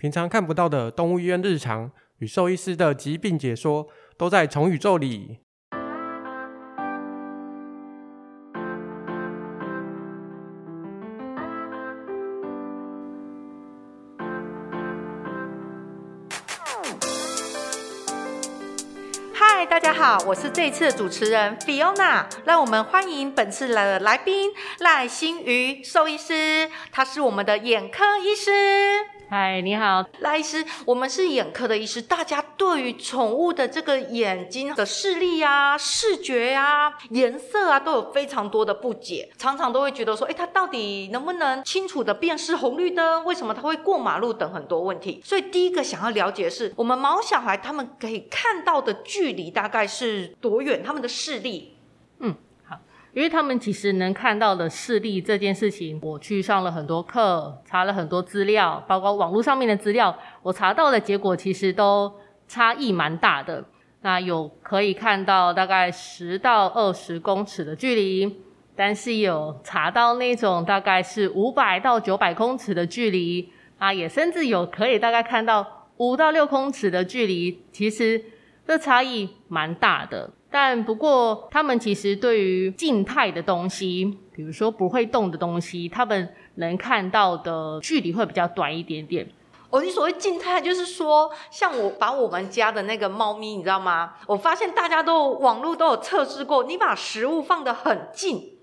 平常看不到的动物医院日常与兽医师的疾病解说，都在宠宇宙里。嗨，大家好，我是这一次的主持人 Fiona，让我们欢迎本次的来宾赖欣妤兽医师，他是我们的眼科医师。嗨，你好，赖医师，我们是眼科的医师，大家对于宠物的这个眼睛的视力啊、视觉啊、颜色啊，都有非常多的不解，常常都会觉得说，哎，它到底能不能清楚的辨识红绿灯？为什么它会过马路等很多问题？所以第一个想要了解的是，我们毛小孩他们可以看到的距离大概是多远？他们的视力？因为他们其实能看到的视力这件事情，我去上了很多课，查了很多资料，包括网络上面的资料，我查到的结果其实都差异蛮大的。那有可以看到大概十到二十公尺的距离，但是有查到那种大概是五百到九百公尺的距离，啊，也甚至有可以大概看到五到六公尺的距离，其实这差异蛮大的。但不过，他们其实对于静态的东西，比如说不会动的东西，他们能看到的距离会比较短一点点。哦，你所谓静态，就是说，像我把我们家的那个猫咪，你知道吗？我发现大家都网络都有测试过，你把食物放得很近，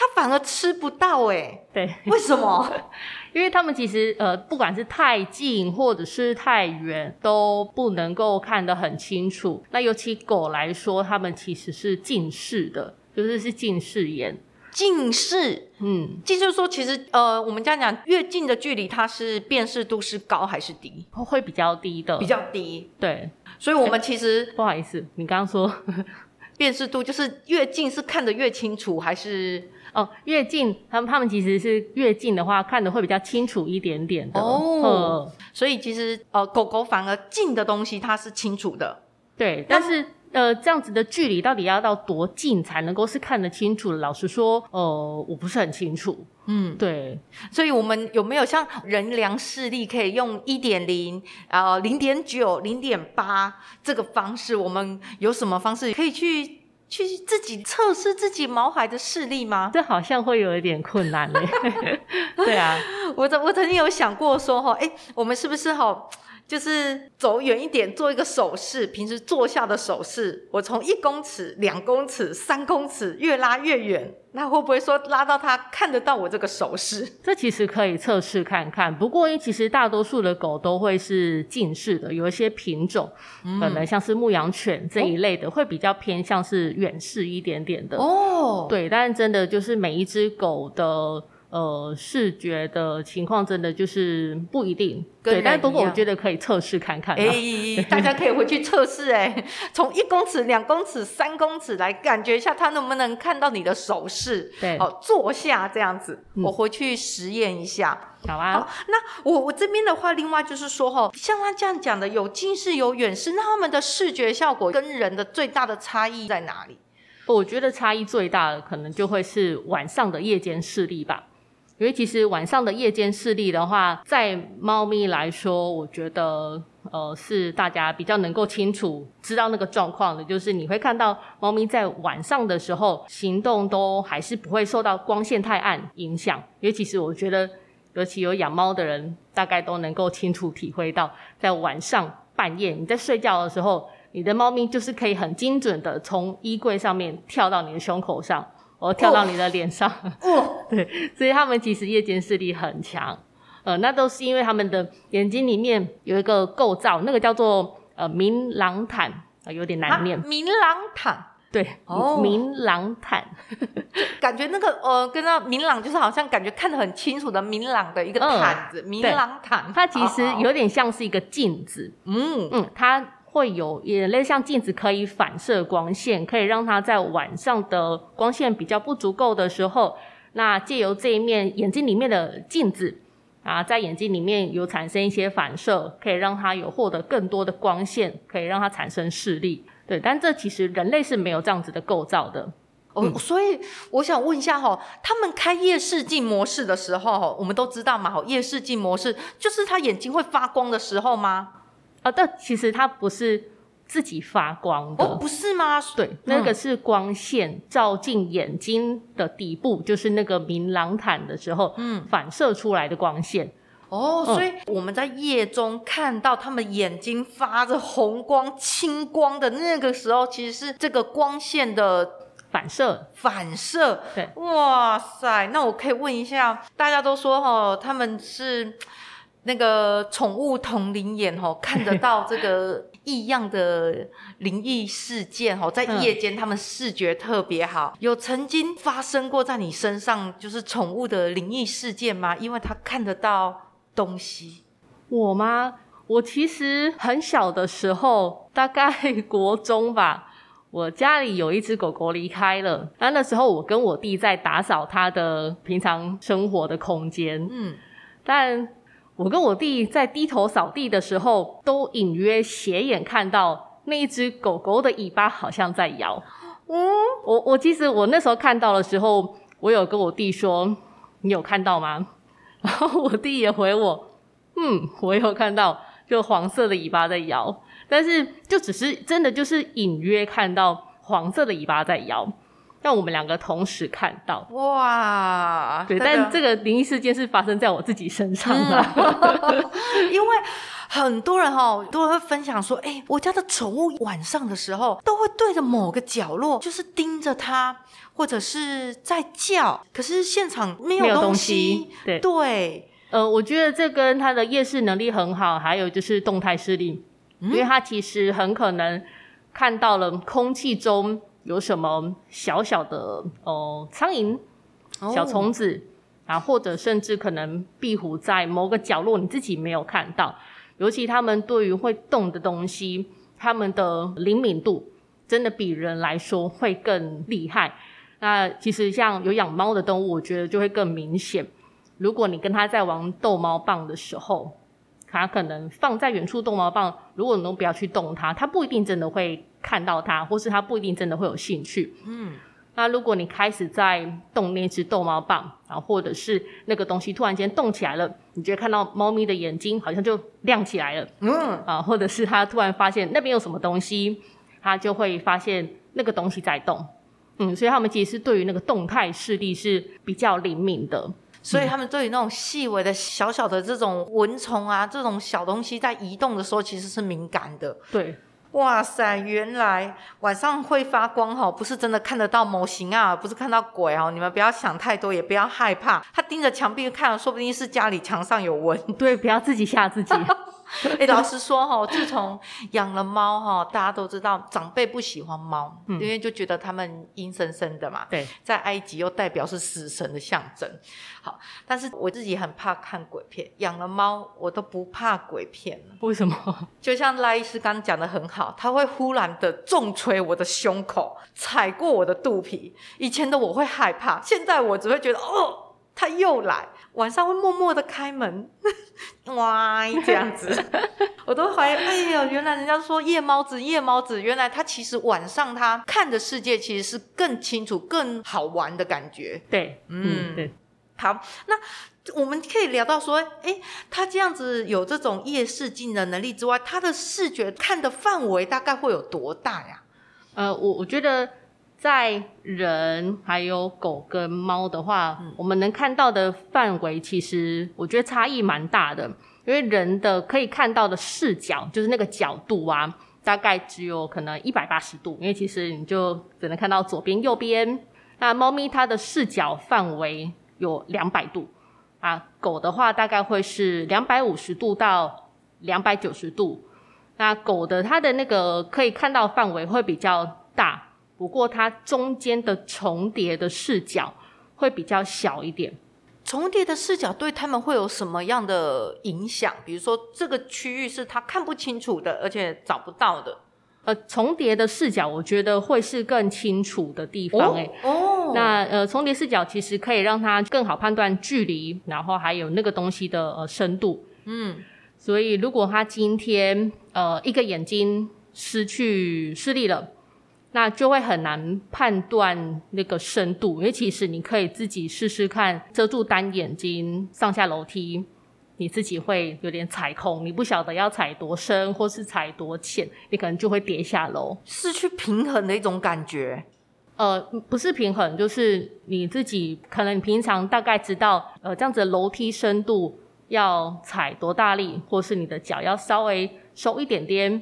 它反而吃不到，哎，对，为什么？因为他们其实呃，不管是太近或者是太远，都不能够看得很清楚。那尤其狗来说，它们其实是近视的，就是是近视眼。近视，嗯，即就是说，其实呃，我们这样讲，越近的距离，它是辨识度是高还是低？会比较低的，比较低。对，所以我们其实 不好意思，你刚刚说 辨识度就是越近是看得越清楚，还是？哦，越近，他们他们其实是越近的话，看的会比较清楚一点点的。哦，所以其实呃，狗狗反而近的东西它是清楚的。对，但是呃，这样子的距离到底要到多近才能够是看得清楚的？老实说，呃，我不是很清楚。嗯，对。所以我们有没有像人量视力可以用一点零、呃零点九、零点八这个方式？我们有什么方式可以去？去自己测试自己毛孩的视力吗？这好像会有一点困难呢。对啊，我曾我曾经有想过说哈，哎，我们是不是哈？就是走远一点，做一个手势，平时坐下的手势，我从一公尺、两公尺、三公尺越拉越远，那会不会说拉到他看得到我这个手势？这其实可以测试看看。不过，因为其实大多数的狗都会是近视的，有一些品种，嗯、可能像是牧羊犬这一类的，哦、会比较偏向是远视一点点的。哦，对，但是真的就是每一只狗的。呃，视觉的情况真的就是不一定，对，但不过我觉得可以测试看看。哎、欸，大家可以回去测试，哎，从一公尺、两公尺、三公尺来感觉一下，它能不能看到你的手势？对，哦，坐下这样子，嗯、我回去实验一下。好啊。好，那我我这边的话，另外就是说，哈，像他这样讲的，有近视有远视，那他们的视觉效果跟人的最大的差异在哪里？我觉得差异最大的可能就会是晚上的夜间视力吧。因为其实晚上的夜间视力的话，在猫咪来说，我觉得呃是大家比较能够清楚知道那个状况的，就是你会看到猫咪在晚上的时候行动都还是不会受到光线太暗影响。因为其实我觉得，尤其有养猫的人，大概都能够清楚体会到，在晚上半夜你在睡觉的时候，你的猫咪就是可以很精准的从衣柜上面跳到你的胸口上。我跳到你的脸上，哦，对，所以他们其实夜间视力很强，呃，那都是因为他们的眼睛里面有一个构造，那个叫做呃明朗坦，呃，有点难念。明朗坦，对，哦，明朗坦，感觉那个呃，跟那明朗就是好像感觉看得很清楚的明朗的一个毯子，嗯，明朗毯，它其实有点像是一个镜子，嗯嗯，它。会有也类似像镜子，可以反射光线，可以让它在晚上的光线比较不足够的时候，那借由这一面眼睛里面的镜子啊，在眼睛里面有产生一些反射，可以让它有获得更多的光线，可以让它产生视力。对，但这其实人类是没有这样子的构造的。哦，嗯、所以我想问一下哈，他们开夜视镜模式的时候，我们都知道嘛，哈，夜视镜模式就是他眼睛会发光的时候吗？啊，但其实它不是自己发光的，哦，不是吗？对，那个是光线照进眼睛的底部，嗯、就是那个明朗毯的时候，嗯，反射出来的光线。哦，所以我们在夜中看到他们眼睛发着红光、青光的那个时候，其实是这个光线的反射。反射，对，哇塞！那我可以问一下，大家都说哦，他们是那个宠物同龄眼哦，看得到这个异样的灵异事件哦，在夜间他们视觉特别好。有曾经发生过在你身上就是宠物的灵异事件吗？因为他看得到。东西，我吗？我其实很小的时候，大概国中吧，我家里有一只狗狗离开了。那那时候我跟我弟在打扫它的平常生活的空间，嗯，但我跟我弟在低头扫地的时候，都隐约斜眼看到那一只狗狗的尾巴好像在摇。嗯，我我其实我那时候看到的时候，我有跟我弟说：“你有看到吗？” 然后我弟也回我，嗯，我有看到，就黄色的尾巴在摇，但是就只是真的就是隐约看到黄色的尾巴在摇，让我们两个同时看到。哇，对，但这个灵异事件是发生在我自己身上的，嗯、因为很多人哈都会分享说，哎，我家的宠物晚上的时候都会对着某个角落，就是盯着它。或者是在叫，可是现场没有东西。对，对呃，我觉得这跟它的夜视能力很好，还有就是动态视力，嗯、因为它其实很可能看到了空气中有什么小小的哦苍蝇、小虫子、哦、啊，或者甚至可能壁虎在某个角落你自己没有看到。尤其他们对于会动的东西，他们的灵敏度真的比人来说会更厉害。那其实像有养猫的动物，我觉得就会更明显。如果你跟它在玩逗猫棒的时候，它可能放在远处逗猫棒，如果你都不要去动它，它不一定真的会看到它，或是它不一定真的会有兴趣。嗯。那如果你开始在动那只逗猫棒，啊，或者是那个东西突然间动起来了，你觉得看到猫咪的眼睛好像就亮起来了。嗯。啊，或者是它突然发现那边有什么东西，它就会发现那个东西在动。嗯，所以他们其实是对于那个动态视力是比较灵敏的，所以他们对于那种细微的小小的这种蚊虫啊，这种小东西在移动的时候，其实是敏感的。对，哇塞，原来晚上会发光哈，不是真的看得到模型啊，不是看到鬼哦，你们不要想太多，也不要害怕。他盯着墙壁看，说不定是家里墙上有蚊。对，不要自己吓自己。哎、欸，老实说哈，自从养了猫哈，大家都知道长辈不喜欢猫，嗯、因为就觉得它们阴森森的嘛。对，在埃及又代表是死神的象征。好，但是我自己很怕看鬼片，养了猫我都不怕鬼片了。为什么？就像赖医师刚讲的很好，他会忽然的重捶我的胸口，踩过我的肚皮。以前的我会害怕，现在我只会觉得哦。他又来，晚上会默默的开门，哇，这样子，我都怀疑，哎呀，原来人家说夜猫子，夜猫子，原来他其实晚上他看的世界其实是更清楚、更好玩的感觉。对，嗯，对。好，那我们可以聊到说，哎，他这样子有这种夜视镜的能力之外，他的视觉看的范围大概会有多大呀？呃，我我觉得。在人还有狗跟猫的话，嗯、我们能看到的范围其实我觉得差异蛮大的。因为人的可以看到的视角，就是那个角度啊，大概只有可能一百八十度，因为其实你就只能看到左边、右边。那猫咪它的视角范围有两百度啊，狗的话大概会是两百五十度到两百九十度。那狗的它的那个可以看到范围会比较大。不过它中间的重叠的视角会比较小一点。重叠的视角对他们会有什么样的影响？比如说这个区域是他看不清楚的，而且找不到的。呃，重叠的视角我觉得会是更清楚的地方。欸。哎，哦，那呃，重叠视角其实可以让他更好判断距离，然后还有那个东西的呃深度。嗯，所以如果他今天呃一个眼睛失去视力了。那就会很难判断那个深度，因为其实你可以自己试试看，遮住单眼睛上下楼梯，你自己会有点踩空，你不晓得要踩多深或是踩多浅，你可能就会跌下楼，失去平衡的一种感觉。呃，不是平衡，就是你自己可能你平常大概知道，呃，这样子的楼梯深度要踩多大力，或是你的脚要稍微收一点点，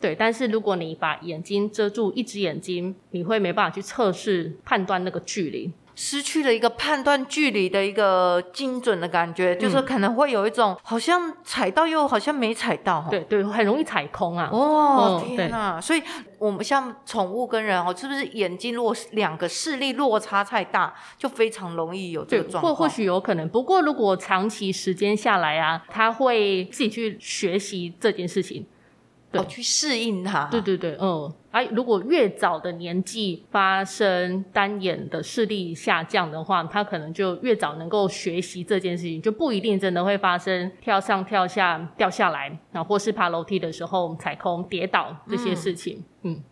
对。但是如果你把眼睛遮住一只眼睛，你会没办法去测试判断那个距离。失去了一个判断距离的一个精准的感觉，嗯、就是可能会有一种好像踩到又好像没踩到，对对，很容易踩空啊。哦，嗯、天哪！所以我们像宠物跟人哦，是不是眼睛如果两个视力落差太大，就非常容易有这个状况？或或许有可能，不过如果长期时间下来啊，他会自己去学习这件事情。哦，去适应它。对对对，嗯，啊，如果越早的年纪发生单眼的视力下降的话，他可能就越早能够学习这件事情，就不一定真的会发生跳上跳下掉下来，然后或是爬楼梯的时候踩空跌倒这些事情。嗯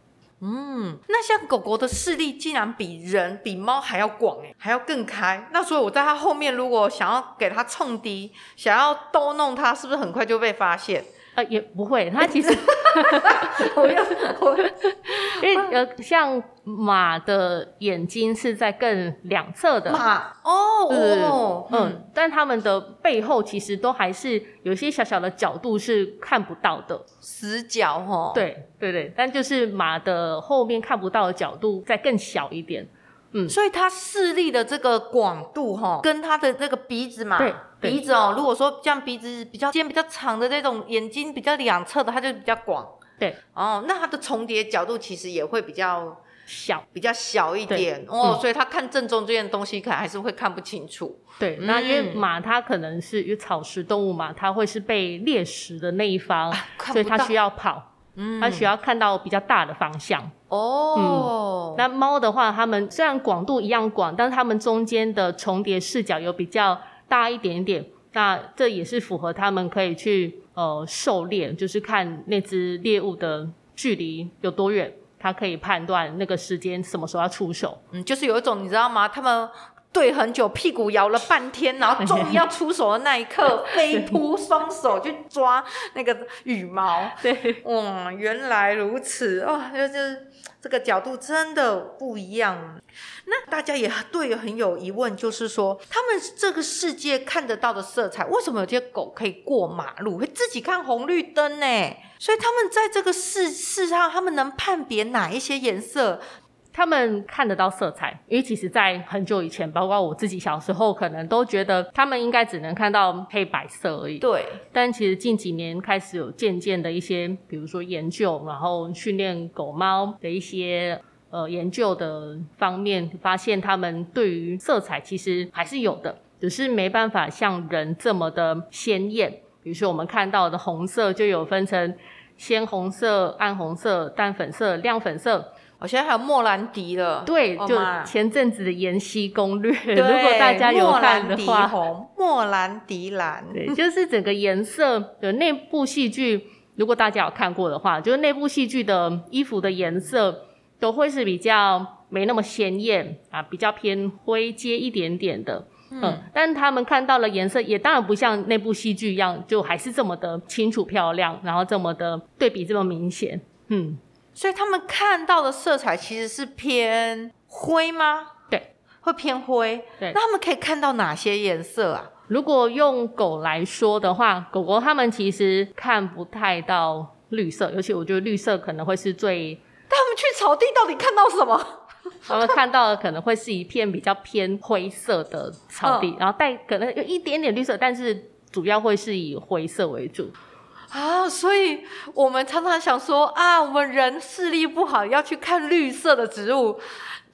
嗯，那像狗狗的视力竟然比人比猫还要广诶，还要更开。那所以我在它后面，如果想要给它冲低，想要逗弄它，是不是很快就被发现？呃，也不会，它其实，我要我，因为呃，像马的眼睛是在更两侧的，马哦哦，嗯，嗯，但它们的背后其实都还是有些小小的角度是看不到的死角哦，对对对，但就是马的后面看不到的角度再更小一点。嗯，所以它视力的这个广度哈，跟它的那个鼻子嘛，对鼻子哦，如果说像鼻子比较尖、比较长的这种，眼睛比较两侧的，它就比较广。对，哦，那它的重叠角度其实也会比较小，比较小一点。哦，嗯、所以它看正中这件东西，可能还是会看不清楚。对，那因为马它可能是因为草食动物嘛，它会是被猎食的那一方，啊、所以它需要跑。嗯，它需要看到比较大的方向。哦。嗯，那猫的话，它们虽然广度一样广，但是它们中间的重叠视角有比较大一点点。那这也是符合他们可以去呃狩猎，就是看那只猎物的距离有多远，他可以判断那个时间什么时候要出手。嗯，就是有一种你知道吗？他们。对，很久，屁股摇了半天，然后终于要出手的那一刻，飞扑双手去抓那个羽毛。对，哇，原来如此，哦，就是这个角度真的不一样。那大家也对很有疑问，就是说，他们这个世界看得到的色彩，为什么有些狗可以过马路，会自己看红绿灯呢？所以他们在这个世世上，他们能判别哪一些颜色？他们看得到色彩，因为其实，在很久以前，包括我自己小时候，可能都觉得他们应该只能看到黑白色而已。对。但其实近几年开始有渐渐的一些，比如说研究，然后训练狗猫的一些呃研究的方面，发现他们对于色彩其实还是有的，只是没办法像人这么的鲜艳。比如说我们看到的红色，就有分成鲜红色、暗红色、淡粉色、亮粉色。我现在还有莫兰迪了，对，就前阵子的《延禧攻略》，如果大家有看的话，莫兰迪蓝，对，就是整个颜色的那部戏剧，如果大家有看过的话，就是那部戏剧的衣服的颜色都会是比较没那么鲜艳啊，比较偏灰阶一点点的，嗯，嗯，但他们看到了颜色，也当然不像那部戏剧一样，就还是这么的清楚漂亮，然后这么的对比这么明显，嗯。所以他们看到的色彩其实是偏灰吗？对，会偏灰。对，那他们可以看到哪些颜色啊？如果用狗来说的话，狗狗他们其实看不太到绿色，尤其我觉得绿色可能会是最……他们去草地到底看到什么？他们看到的可能会是一片比较偏灰色的草地，嗯、然后带可能有一点点绿色，但是主要会是以灰色为主。啊，所以我们常常想说啊，我们人视力不好，要去看绿色的植物，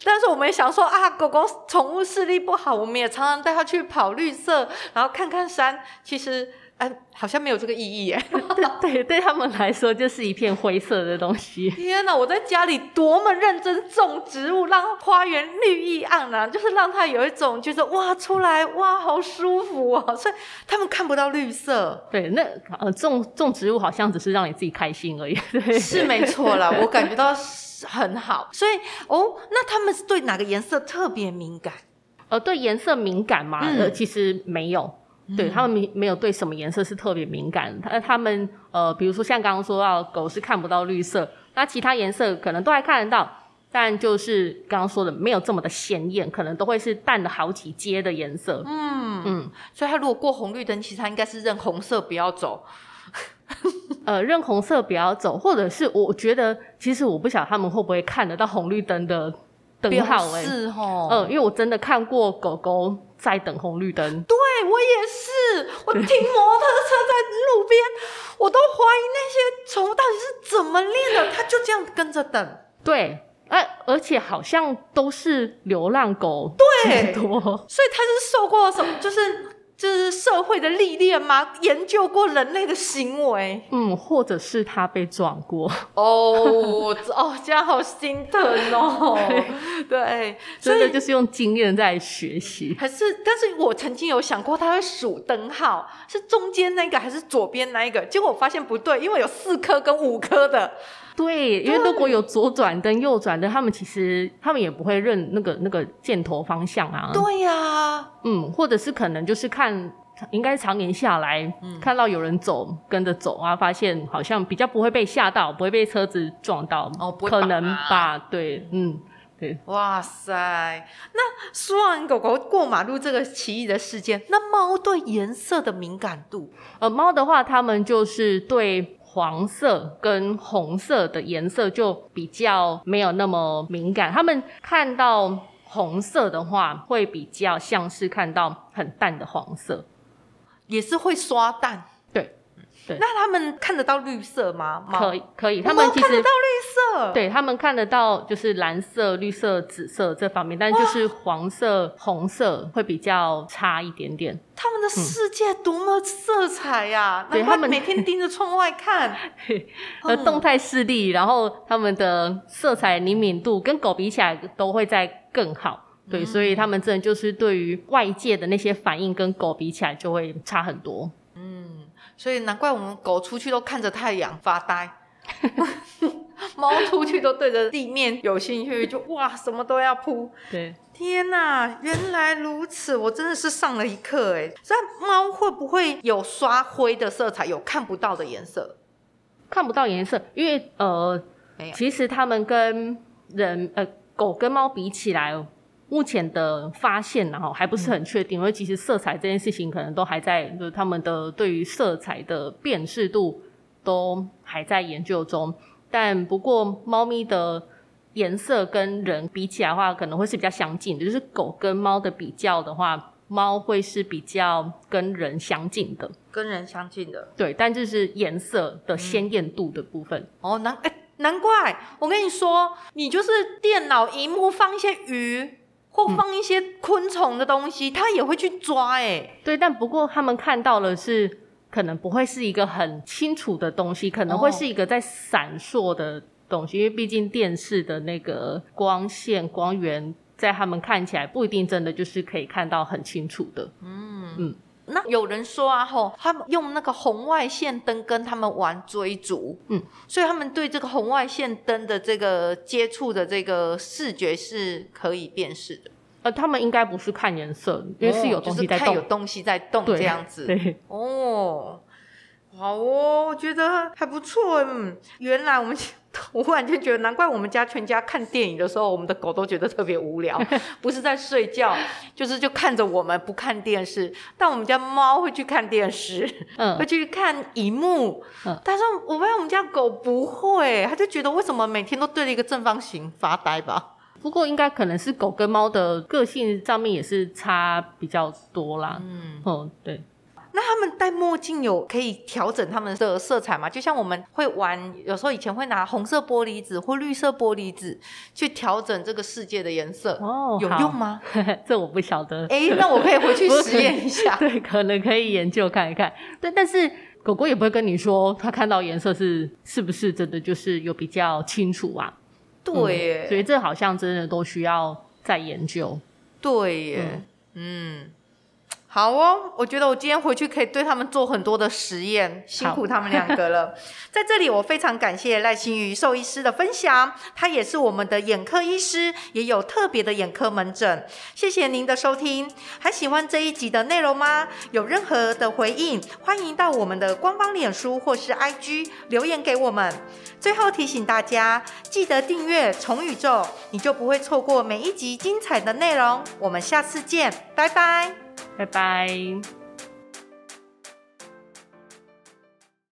但是我们也想说啊，狗狗宠物视力不好，我们也常常带它去跑绿色，然后看看山，其实。哎，好像没有这个意义耶。对对，对他们来说就是一片灰色的东西。天哪，我在家里多么认真种植物，让花园绿意盎然，就是让它有一种就是哇，出来哇，好舒服哦。所以他们看不到绿色。对，那呃种种植物好像只是让你自己开心而已。对，是没错啦，我感觉到。很好。所以哦，那他们是对哪个颜色特别敏感？呃，对颜色敏感吗？嗯、呃，其实没有，对他们没没有对什么颜色是特别敏感。他他们呃，比如说像刚刚说到狗是看不到绿色，那其他颜色可能都还看得到。但就是刚刚说的，没有这么的鲜艳，可能都会是淡了好几阶的颜色。嗯嗯，所以它如果过红绿灯，其实它应该是认红色不要走。呃，认红色不要走，或者是我觉得，其实我不晓得他们会不会看得到红绿灯的灯号、欸。哎，是哦。嗯、呃，因为我真的看过狗狗在等红绿灯。对，我也是，我停摩托车在路边，我都怀疑那些宠物到底是怎么练的，它就这样跟着等。对。而而且好像都是流浪狗，对，多，所以它是受过什么？就是就是社会的历练吗？研究过人类的行为，嗯，或者是他被撞过。哦哦，这样好心疼哦。对，对，真的就是用经验在学习。还是，但是我曾经有想过，他会数灯号，是中间那个还是左边那一个？结果我发现不对，因为有四颗跟五颗的。对，因为如果有左转灯、右转灯，他们其实他们也不会认那个那个箭头方向啊。对呀、啊，嗯，或者是可能就是看，应该常年下来，嗯、看到有人走，跟着走啊，发现好像比较不会被吓到，不会被车子撞到，哦，不会可能吧？对，嗯，对。哇塞，那说完狗狗过马路这个奇异的事件，那猫对颜色的敏感度？呃，猫的话，它们就是对。黄色跟红色的颜色就比较没有那么敏感，他们看到红色的话，会比较像是看到很淡的黄色，也是会刷淡。对，那他们看得到绿色吗？可以，可以。他们其实看得到绿色，对，他们看得到就是蓝色、绿色、紫色这方面，但就是黄色、红色会比较差一点点。他们的世界多么色彩呀！对，他们每天盯着窗外看，呃，动态视力，然后他们的色彩灵敏度跟狗比起来都会在更好。对，所以他们真的就是对于外界的那些反应跟狗比起来就会差很多。嗯。所以难怪我们狗出去都看着太阳发呆，猫出去都对着地面有兴趣，就哇什么都要扑。对，天哪，原来如此，我真的是上了一课哎。所以猫会不会有刷灰的色彩，有看不到的颜色？看不到颜色，因为呃，其实它们跟人呃狗跟猫比起来。目前的发现，然后还不是很确定，嗯、因为其实色彩这件事情可能都还在，就是他们的对于色彩的辨识度都还在研究中。但不过，猫咪的颜色跟人比起来的话，可能会是比较相近的。就是狗跟猫的比较的话，猫会是比较跟人相近的，跟人相近的。对，但就是颜色的鲜艳度的部分。嗯、哦，难哎，难怪我跟你说，你就是电脑荧幕放一些鱼。或放一些昆虫的东西，它、嗯、也会去抓哎、欸。对，但不过他们看到的是，可能不会是一个很清楚的东西，可能会是一个在闪烁的东西，哦、因为毕竟电视的那个光线光源，在他们看起来不一定真的就是可以看到很清楚的。嗯嗯。嗯那有人说啊，吼，他们用那个红外线灯跟他们玩追逐，嗯，所以他们对这个红外线灯的这个接触的这个视觉是可以辨识的。呃，他们应该不是看颜色，因为是有东西在动，哦就是、有东西在动这样子。对，对。哦，好哦，我觉得还不错。嗯，原来我们。我忽然间觉得，难怪我们家全家看电影的时候，我们的狗都觉得特别无聊，不是在睡觉，就是就看着我们不看电视。但我们家猫会去看电视，嗯，会去看荧幕，嗯。但是我发现我们家狗不会，它就觉得为什么每天都对着一个正方形发呆吧？不过应该可能是狗跟猫的个性上面也是差比较多啦。嗯，哦，对。那他们戴墨镜有可以调整他们的色彩吗？就像我们会玩，有时候以前会拿红色玻璃纸或绿色玻璃纸去调整这个世界的颜色，哦，有用吗？这我不晓得。哎，那我可以回去实验一下。对，可能可以研究看一看。对，但是狗狗也不会跟你说，它看到颜色是是不是真的就是有比较清楚啊？对耶、嗯，所以这好像真的都需要再研究。对耶，嗯。嗯好哦，我觉得我今天回去可以对他们做很多的实验，辛苦他们两个了。在这里，我非常感谢赖欣妤兽医师的分享，他也是我们的眼科医师，也有特别的眼科门诊。谢谢您的收听，还喜欢这一集的内容吗？有任何的回应，欢迎到我们的官方脸书或是 IG 留言给我们。最后提醒大家，记得订阅宠宇宙，你就不会错过每一集精彩的内容。我们下次见，拜拜。拜拜。